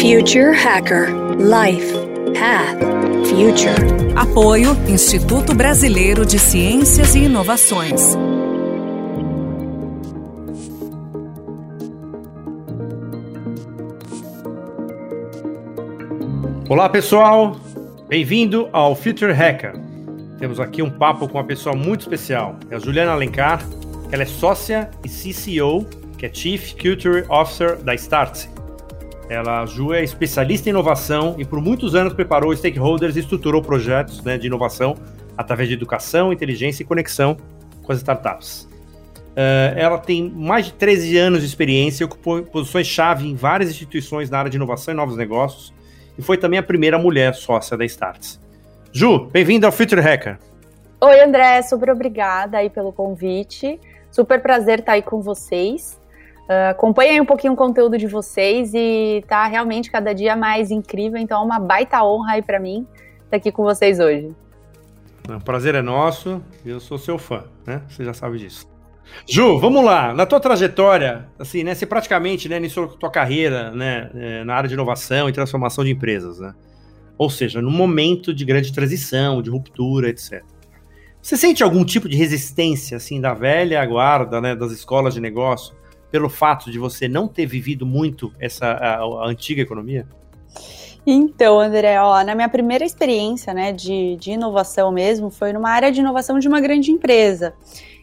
Future Hacker Life Path Future. Apoio Instituto Brasileiro de Ciências e Inovações. Olá pessoal, bem-vindo ao Future Hacker. Temos aqui um papo com uma pessoa muito especial, é a Juliana Alencar. Ela é sócia e CCO, que é Chief Culture Officer da Startse. Ela, a Ju, é especialista em inovação e por muitos anos preparou stakeholders e estruturou projetos né, de inovação através de educação, inteligência e conexão com as startups. Uh, ela tem mais de 13 anos de experiência e ocupou posições-chave em várias instituições na área de inovação e novos negócios e foi também a primeira mulher sócia da Starts. Ju, bem-vinda ao Future Hacker. Oi, André, super obrigada aí pelo convite. Super prazer estar aí com vocês. Uh, acompanha um pouquinho o conteúdo de vocês e tá realmente cada dia mais incrível, então é uma baita honra aí para mim estar aqui com vocês hoje. O prazer é nosso, eu sou seu fã, né? Você já sabe disso. Ju, vamos lá. Na tua trajetória, assim, né? Você praticamente, né, iniciou tua carreira, né, é, na área de inovação e transformação de empresas, né? Ou seja, num momento de grande transição, de ruptura, etc. Você sente algum tipo de resistência, assim, da velha guarda, né, das escolas de negócio, pelo fato de você não ter vivido muito essa a, a antiga economia? Então, André, ó, na minha primeira experiência né, de, de inovação mesmo, foi numa área de inovação de uma grande empresa.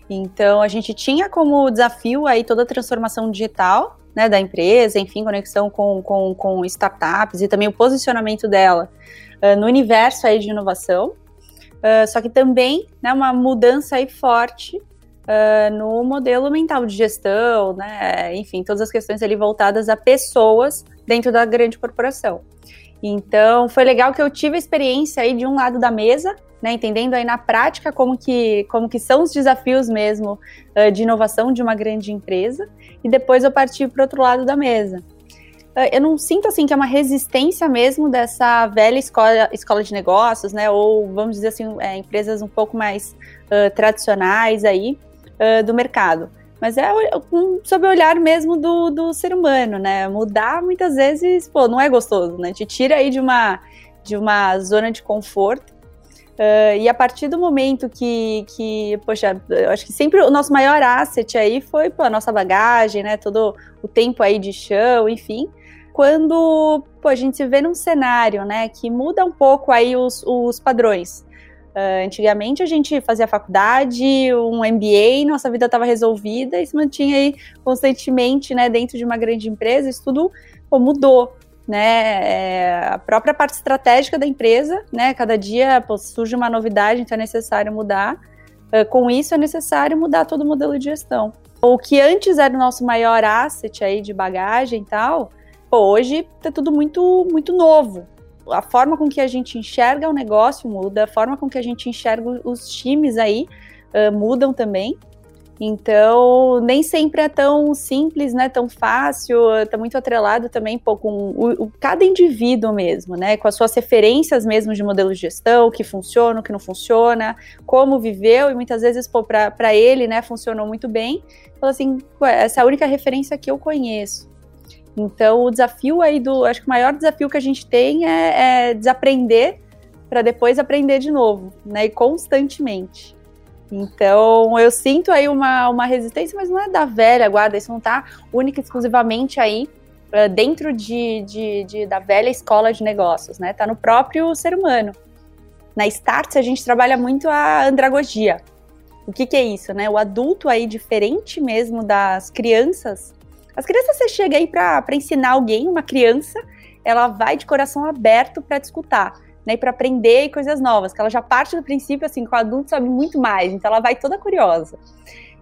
Então, a gente tinha como desafio aí toda a transformação digital né, da empresa, enfim, conexão com, com, com startups e também o posicionamento dela uh, no universo aí de inovação. Uh, só que também né, uma mudança aí forte uh, no modelo mental de gestão, né? Enfim, todas as questões ali voltadas a pessoas dentro da grande corporação. Então, foi legal que eu tive a experiência aí de um lado da mesa, né, entendendo aí na prática como que, como que são os desafios mesmo uh, de inovação de uma grande empresa, e depois eu parti para o outro lado da mesa. Uh, eu não sinto assim que é uma resistência mesmo dessa velha escola, escola de negócios, né, ou vamos dizer assim, é, empresas um pouco mais uh, tradicionais aí, uh, do mercado. Mas é um, sob o olhar mesmo do, do ser humano, né? Mudar muitas vezes, pô, não é gostoso, né? Te tira aí de uma, de uma zona de conforto. Uh, e a partir do momento que, que, poxa, eu acho que sempre o nosso maior asset aí foi pô, a nossa bagagem, né? Todo o tempo aí de chão, enfim. Quando pô, a gente se vê num cenário, né, que muda um pouco aí os, os padrões. Uh, antigamente a gente fazia faculdade, um MBA, nossa vida estava resolvida e se mantinha aí constantemente, né, dentro de uma grande empresa. Isso tudo pô, mudou, né? É, a própria parte estratégica da empresa, né? Cada dia pô, surge uma novidade, então é necessário mudar. Uh, com isso é necessário mudar todo o modelo de gestão. O que antes era o nosso maior asset aí de bagagem e tal, pô, hoje tá tudo muito muito novo, a forma com que a gente enxerga o negócio muda, a forma com que a gente enxerga os times aí uh, mudam também. Então, nem sempre é tão simples, né, tão fácil, está muito atrelado também pô, com o, o, cada indivíduo mesmo, né, com as suas referências mesmo de modelo de gestão, o que funciona, o que não funciona, como viveu, e muitas vezes, para ele, né, funcionou muito bem, fala assim, essa é a única referência que eu conheço. Então, o desafio aí do. Acho que o maior desafio que a gente tem é, é desaprender para depois aprender de novo, né? E constantemente. Então, eu sinto aí uma, uma resistência, mas não é da velha guarda, isso não está única e exclusivamente aí uh, dentro de, de, de, da velha escola de negócios, né? Está no próprio ser humano. Na Starts, a gente trabalha muito a andragogia. O que, que é isso, né? O adulto aí, diferente mesmo das crianças, as crianças, você chega aí para ensinar alguém, uma criança, ela vai de coração aberto para te escutar. Né, para aprender coisas novas, que ela já parte do princípio assim, que o adulto sabe muito mais, então ela vai toda curiosa.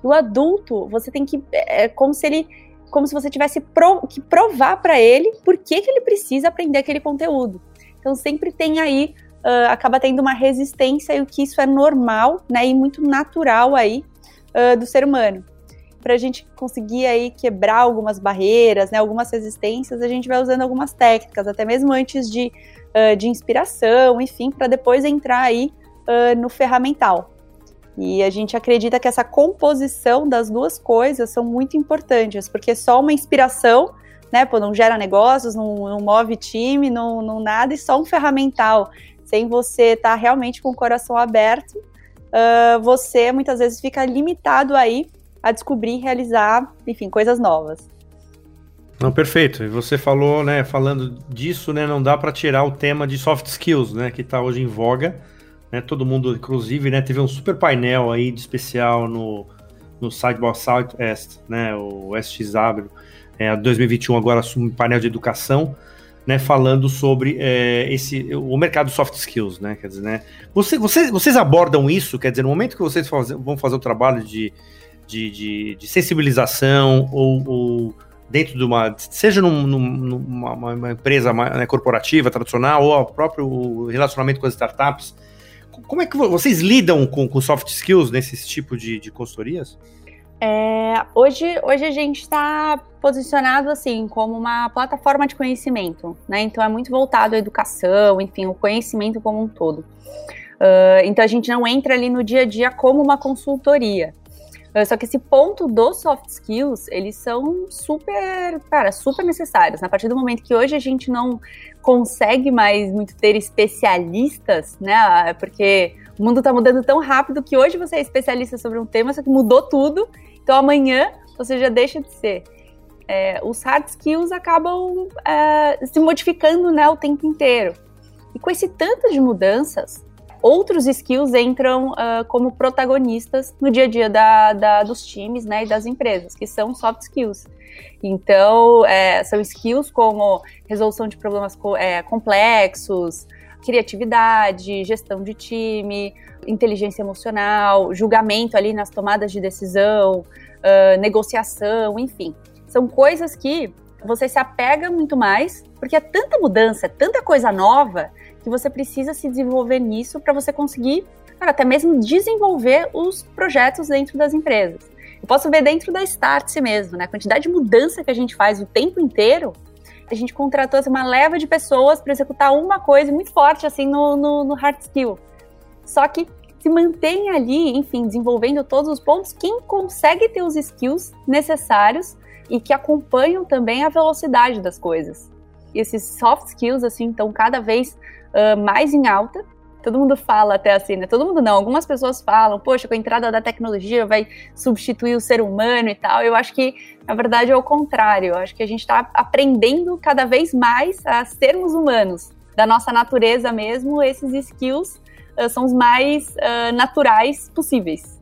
E o adulto, você tem que é, é como se ele como se você tivesse pro, que provar para ele por que, que ele precisa aprender aquele conteúdo. Então sempre tem aí uh, acaba tendo uma resistência e o que isso é normal, né, e muito natural aí uh, do ser humano para a gente conseguir aí quebrar algumas barreiras, né, algumas resistências, a gente vai usando algumas técnicas, até mesmo antes de, uh, de inspiração, enfim, para depois entrar aí uh, no ferramental. E a gente acredita que essa composição das duas coisas são muito importantes, porque só uma inspiração né? Pô, não gera negócios, não, não move time, não, não nada, e só um ferramental. Sem você estar tá realmente com o coração aberto, uh, você muitas vezes fica limitado aí a descobrir, realizar, enfim, coisas novas. Não, perfeito. E você falou, né, falando disso, né, não dá para tirar o tema de soft skills, né, que está hoje em voga, né, todo mundo, inclusive, né, teve um super painel aí de especial no, no Sideboard Southwest, né, o SXW, é, 2021 agora um painel de educação, né, falando sobre é, esse o mercado soft skills, né, quer dizer, né, você, você, vocês abordam isso, quer dizer, no momento que vocês faz, vão fazer o trabalho de, de, de, de sensibilização ou, ou dentro de uma, seja num, numa uma empresa né, corporativa, tradicional, ou o próprio relacionamento com as startups, como é que vocês lidam com, com soft skills nesse tipo de, de consultorias? É, hoje, hoje a gente está posicionado assim como uma plataforma de conhecimento, né? Então é muito voltado à educação, enfim, o conhecimento como um todo. Uh, então a gente não entra ali no dia a dia como uma consultoria. Uh, só que esse ponto dos soft skills, eles são super, cara, super necessários. A partir do momento que hoje a gente não consegue mais muito ter especialistas, né? Porque o mundo está mudando tão rápido que hoje você é especialista sobre um tema, só que mudou tudo. Então amanhã você já deixa de ser. É, os hard skills acabam é, se modificando né, o tempo inteiro. E com esse tanto de mudanças, outros skills entram uh, como protagonistas no dia a dia da, da, dos times né, e das empresas, que são soft skills. Então, é, são skills como resolução de problemas é, complexos, criatividade, gestão de time, inteligência emocional, julgamento ali nas tomadas de decisão, uh, negociação, enfim. São coisas que você se apega muito mais, porque é tanta mudança, é tanta coisa nova, que você precisa se desenvolver nisso para você conseguir, cara, até mesmo desenvolver os projetos dentro das empresas. Eu posso ver dentro da Startse mesmo, né? A quantidade de mudança que a gente faz o tempo inteiro a gente contratou assim, uma leva de pessoas para executar uma coisa muito forte assim no, no, no hard skill. Só que se mantém ali, enfim, desenvolvendo todos os pontos, quem consegue ter os skills necessários e que acompanham também a velocidade das coisas. Esses soft skills, assim, estão cada vez uh, mais em alta todo mundo fala até assim, né? Todo mundo não, algumas pessoas falam, poxa, com a entrada da tecnologia vai substituir o ser humano e tal. Eu acho que, na verdade, é o contrário. Eu acho que a gente está aprendendo cada vez mais a sermos humanos. Da nossa natureza mesmo, esses skills uh, são os mais uh, naturais possíveis.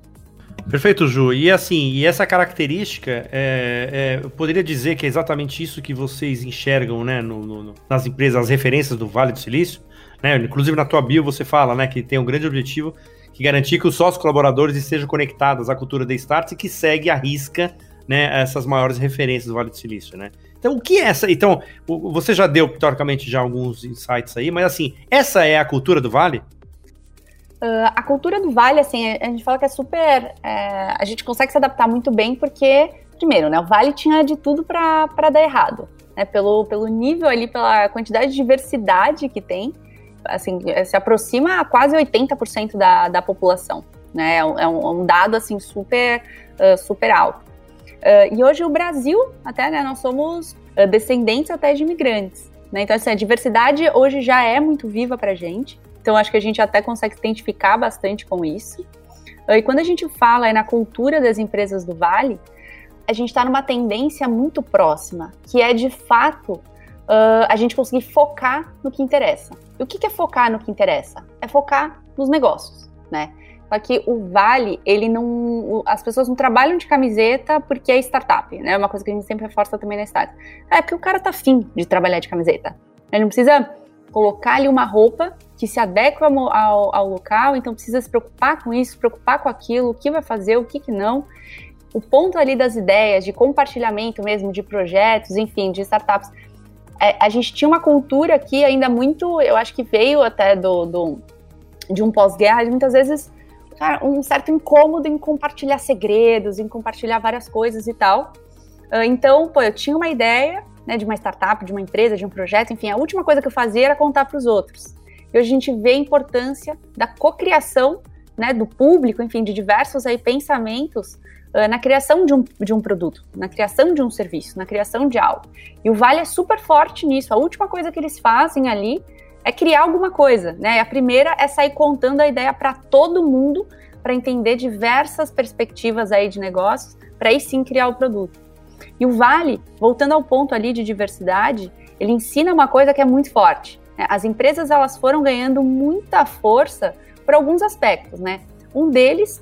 Perfeito, Ju. E assim, e essa característica, é, é, eu poderia dizer que é exatamente isso que vocês enxergam né, no, no, nas empresas, as referências do Vale do Silício, né? Inclusive na tua bio você fala né, que tem um grande objetivo que garantir que os sócios colaboradores estejam conectados à cultura da Starts e que segue a risca né, essas maiores referências do Vale do Silício, né? Então, o que é essa? Então, você já deu, teoricamente, já alguns insights aí, mas assim, essa é a cultura do Vale? Uh, a cultura do Vale, assim, a gente fala que é super. É, a gente consegue se adaptar muito bem, porque, primeiro, né, o Vale tinha de tudo para dar errado. Né, pelo, pelo nível ali, pela quantidade de diversidade que tem assim, se aproxima a quase 80% da, da população, né? É um, é um dado, assim, super, uh, super alto. Uh, e hoje o Brasil, até, né, nós somos descendentes até de imigrantes, né? Então, assim, a diversidade hoje já é muito viva pra gente, então acho que a gente até consegue se identificar bastante com isso. e quando a gente fala na cultura das empresas do Vale, a gente está numa tendência muito próxima, que é de fato uh, a gente conseguir focar no que interessa. E o que é focar no que interessa? É focar nos negócios, né? Só que o Vale, ele não. As pessoas não trabalham de camiseta porque é startup, né? É uma coisa que a gente sempre reforça também na Start. É porque o cara tá afim de trabalhar de camiseta. Ele não precisa colocar ali uma roupa que se adequa ao, ao, local, então precisa se preocupar com isso, preocupar com aquilo, o que vai fazer, o que, que não. O ponto ali das ideias, de compartilhamento mesmo, de projetos, enfim, de startups, é, a gente tinha uma cultura aqui ainda muito, eu acho que veio até do, do de um pós-guerra, muitas vezes cara, um certo incômodo em compartilhar segredos, em compartilhar várias coisas e tal. Uh, então, pô, eu tinha uma ideia né, de uma startup, de uma empresa, de um projeto, enfim, a última coisa que eu fazia era contar para os outros. E hoje a gente vê a importância da cocriação né, do público, enfim, de diversos aí pensamentos uh, na criação de um, de um produto, na criação de um serviço, na criação de algo. E o Vale é super forte nisso. A última coisa que eles fazem ali é criar alguma coisa, né? A primeira é sair contando a ideia para todo mundo, para entender diversas perspectivas aí de negócios, para aí sim criar o produto. E o Vale, voltando ao ponto ali de diversidade, ele ensina uma coisa que é muito forte. Né? As empresas elas foram ganhando muita força por alguns aspectos, né? Um deles,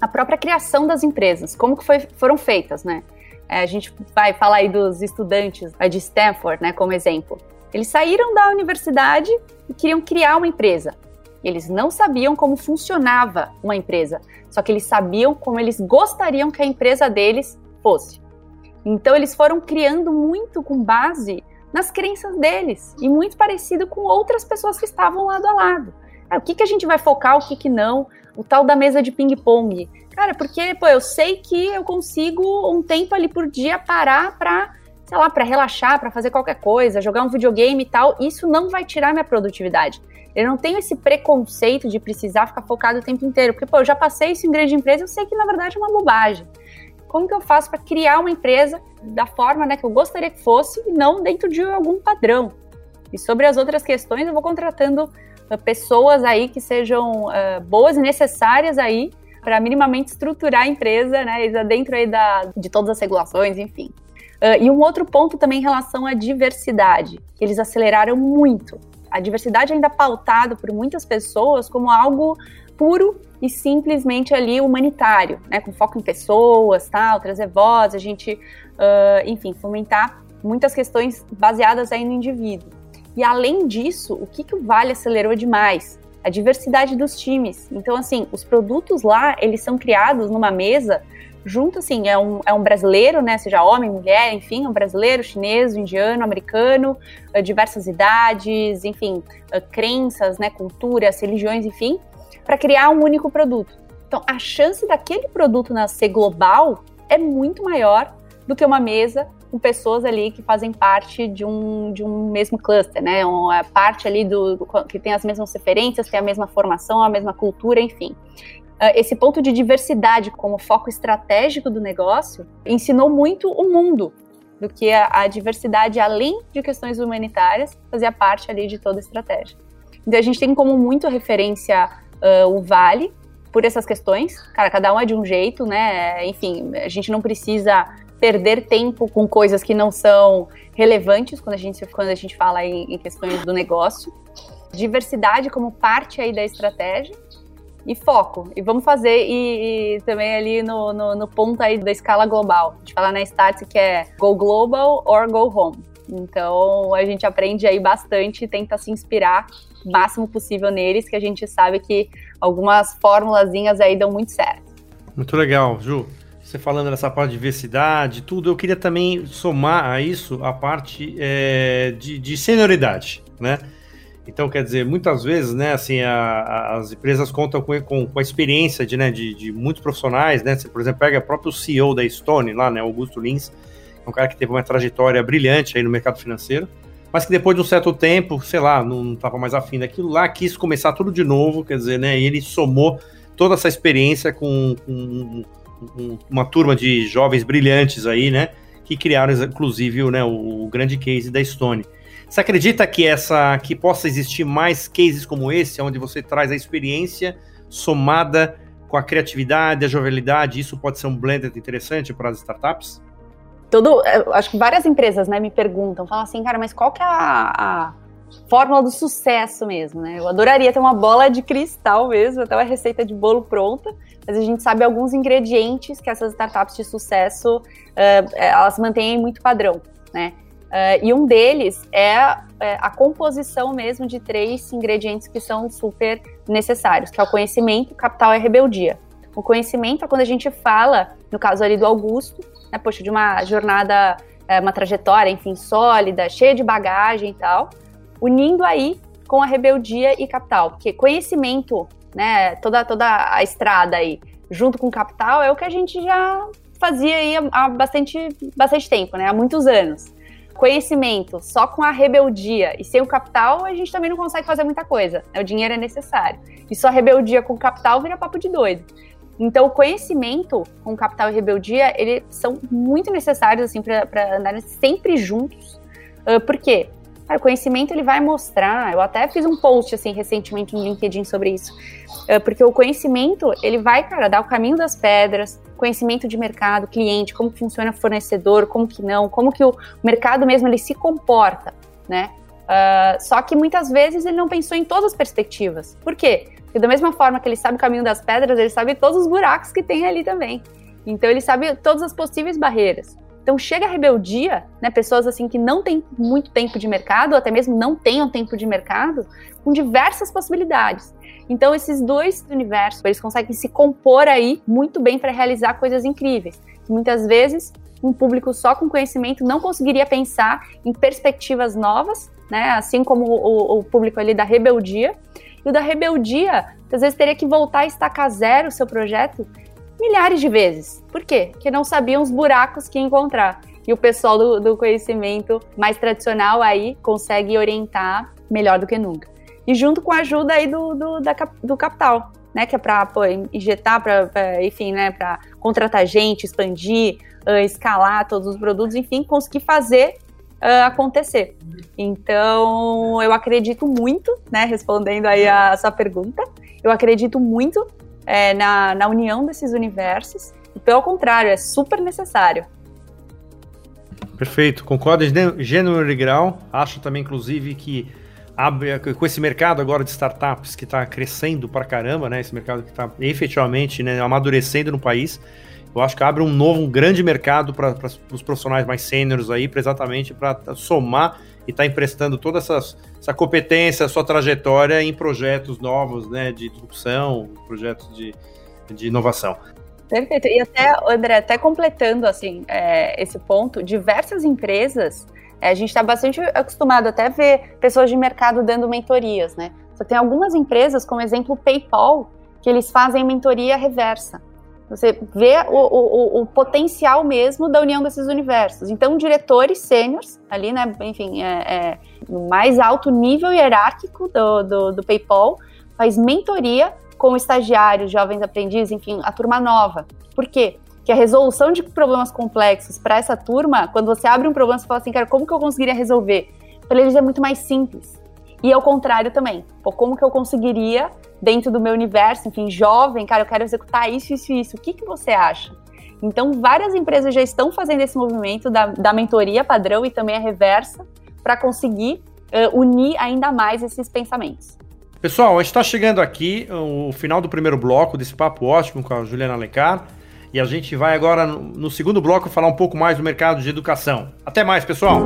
a própria criação das empresas, como que foi, foram feitas, né? É, a gente vai falar aí dos estudantes de Stanford, né, como exemplo. Eles saíram da universidade e queriam criar uma empresa. Eles não sabiam como funcionava uma empresa, só que eles sabiam como eles gostariam que a empresa deles fosse. Então eles foram criando muito com base nas crenças deles e muito parecido com outras pessoas que estavam lado a lado. Ah, o que, que a gente vai focar, o que, que não? O tal da mesa de ping-pong. Cara, porque pô, eu sei que eu consigo um tempo ali por dia parar para sei lá, para relaxar, para fazer qualquer coisa, jogar um videogame e tal, isso não vai tirar minha produtividade. Eu não tenho esse preconceito de precisar ficar focado o tempo inteiro, porque, pô, eu já passei isso em grande empresa, eu sei que na verdade é uma bobagem. Como que eu faço para criar uma empresa da forma né, que eu gostaria que fosse e não dentro de algum padrão? E sobre as outras questões, eu vou contratando uh, pessoas aí que sejam uh, boas e necessárias aí para minimamente estruturar a empresa, né, dentro aí da, de todas as regulações, enfim. Uh, e um outro ponto também em relação à diversidade, que eles aceleraram muito. A diversidade ainda pautada por muitas pessoas como algo puro e simplesmente ali humanitário, né, com foco em pessoas, tal, trazer voz, a gente, uh, enfim, fomentar muitas questões baseadas aí no indivíduo. E além disso, o que, que o Vale acelerou demais? A diversidade dos times. Então, assim, os produtos lá, eles são criados numa mesa junto, assim, é um, é um brasileiro, né, seja homem, mulher, enfim, um brasileiro, chinês, indiano, americano, diversas idades, enfim, crenças, né, culturas, religiões, enfim, para criar um único produto. Então, a chance daquele produto nascer global é muito maior do que uma mesa com pessoas ali que fazem parte de um, de um mesmo cluster, né? Uma parte ali do que tem as mesmas referências, tem a mesma formação, a mesma cultura, enfim. Ah, esse ponto de diversidade como foco estratégico do negócio ensinou muito o mundo do que a, a diversidade, além de questões humanitárias, fazia parte ali de toda a estratégia. Então a gente tem como muito referência uh, o Vale por essas questões. Cara, cada um é de um jeito, né? Enfim, a gente não precisa perder tempo com coisas que não são relevantes quando a gente, quando a gente fala em, em questões do negócio. Diversidade como parte aí da estratégia e foco. E vamos fazer, e, e também ali no, no, no, ponto aí da escala global. A gente fala na Stats que é go global or go home. Então a gente aprende aí bastante e tenta se inspirar o máximo possível neles, que a gente sabe que algumas formulazinhas aí dão muito certo. Muito legal, Ju. Você falando dessa parte de diversidade, tudo, eu queria também somar a isso a parte é, de, de senioridade, né? Então, quer dizer, muitas vezes, né, assim, a, a, as empresas contam com, com, com a experiência de, né, de, de, muitos profissionais, né? Você, por exemplo, pega o próprio CEO da Stone lá, né, Augusto Lins, um cara que teve uma trajetória brilhante aí no mercado financeiro, mas que depois de um certo tempo, sei lá, não estava mais afim daquilo lá, quis começar tudo de novo, quer dizer, né, e ele somou toda essa experiência com, com, uma turma de jovens brilhantes aí, né, que criaram, inclusive, né, o, o grande case da Stone. Você acredita que essa que possa existir mais cases como esse, onde você traz a experiência somada com a criatividade, a jovialidade, isso pode ser um blend interessante para as startups? Todo, acho que várias empresas, né, me perguntam, falam assim, cara, mas qual que é a, a fórmula do sucesso mesmo, né? Eu adoraria ter uma bola de cristal mesmo, até uma receita de bolo pronta, mas a gente sabe alguns ingredientes que essas startups de sucesso uh, elas mantêm muito padrão, né? Uh, e um deles é, é, a composição mesmo de três ingredientes que são super necessários, que é o conhecimento, capital e rebeldia. O conhecimento é quando a gente fala, no caso ali do Augusto, né, poxa, de uma jornada, é, uma trajetória, enfim, sólida, cheia de bagagem e tal, unindo aí com a rebeldia e capital, porque conhecimento, né, toda, toda a estrada aí, junto com capital, é o que a gente já fazia aí há bastante, bastante tempo, né, há muitos anos conhecimento só com a rebeldia e sem o capital, a gente também não consegue fazer muita coisa. Né? O dinheiro é necessário. E só rebeldia com capital vira papo de doido. Então, o conhecimento com capital e rebeldia, eles são muito necessários, assim, para andarem sempre juntos. Uh, por quê? Cara, o conhecimento, ele vai mostrar, eu até fiz um post, assim, recentemente no LinkedIn sobre isso, uh, porque o conhecimento, ele vai, cara, dar o caminho das pedras, conhecimento de mercado, cliente, como funciona fornecedor, como que não, como que o mercado mesmo, ele se comporta, né? Uh, só que muitas vezes ele não pensou em todas as perspectivas. Por quê? Porque da mesma forma que ele sabe o caminho das pedras, ele sabe todos os buracos que tem ali também. Então ele sabe todas as possíveis barreiras. Então chega a rebeldia, né, pessoas assim que não têm muito tempo de mercado, ou até mesmo não tenham tempo de mercado, com diversas possibilidades. Então esses dois universos, eles conseguem se compor aí muito bem para realizar coisas incríveis. Muitas vezes um público só com conhecimento não conseguiria pensar em perspectivas novas, né, assim como o, o público ali da rebeldia, e o da rebeldia, às vezes teria que voltar a estacar zero o seu projeto milhares de vezes. Por quê? Porque não sabiam os buracos que encontrar. E o pessoal do, do conhecimento mais tradicional aí consegue orientar melhor do que nunca. E junto com a ajuda aí do, do, da, do capital, né? Que é para injetar, para, enfim, né? Para contratar gente, expandir, uh, escalar todos os produtos, enfim, conseguir fazer uh, acontecer. Então, eu acredito muito, né, respondendo aí a sua pergunta, eu acredito muito é, na, na união desses universos, e pelo contrário, é super necessário. Perfeito, concordo em gênero e grau. Acho também, inclusive, que com esse mercado agora de startups que está crescendo para caramba, né? Esse mercado que está efetivamente né, amadurecendo no país eu acho que abre um novo, um grande mercado para os profissionais mais sêniores aí, pra exatamente para somar e estar tá emprestando toda essa, essa competência, sua trajetória em projetos novos, né, de disrupção, projetos de, de inovação. Perfeito. E até, André, até completando assim é, esse ponto, diversas empresas, é, a gente está bastante acostumado até a ver pessoas de mercado dando mentorias, né? Só tem algumas empresas, como exemplo o PayPal, que eles fazem mentoria reversa. Você vê o, o, o, potencial mesmo da união desses universos. Então, diretores sêniores, ali, né, enfim, é, é, no mais alto nível hierárquico do, do, do PayPal, faz mentoria com estagiários, jovens aprendizes, enfim, a turma nova. Por quê? Que a resolução de problemas complexos para essa turma, quando você abre um problema, você fala assim, cara, como que eu conseguiria resolver? Para eles é muito mais simples. E ao contrário também. Pô, como que eu conseguiria dentro do meu universo, enfim, jovem, cara, eu quero executar isso, isso e isso. O que, que você acha? Então, várias empresas já estão fazendo esse movimento da, da mentoria padrão e também a reversa para conseguir uh, unir ainda mais esses pensamentos. Pessoal, a gente está chegando aqui, o final do primeiro bloco desse papo ótimo com a Juliana Alencar. E a gente vai agora, no segundo bloco, falar um pouco mais do mercado de educação. Até mais, pessoal!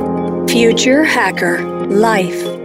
Future Hacker Life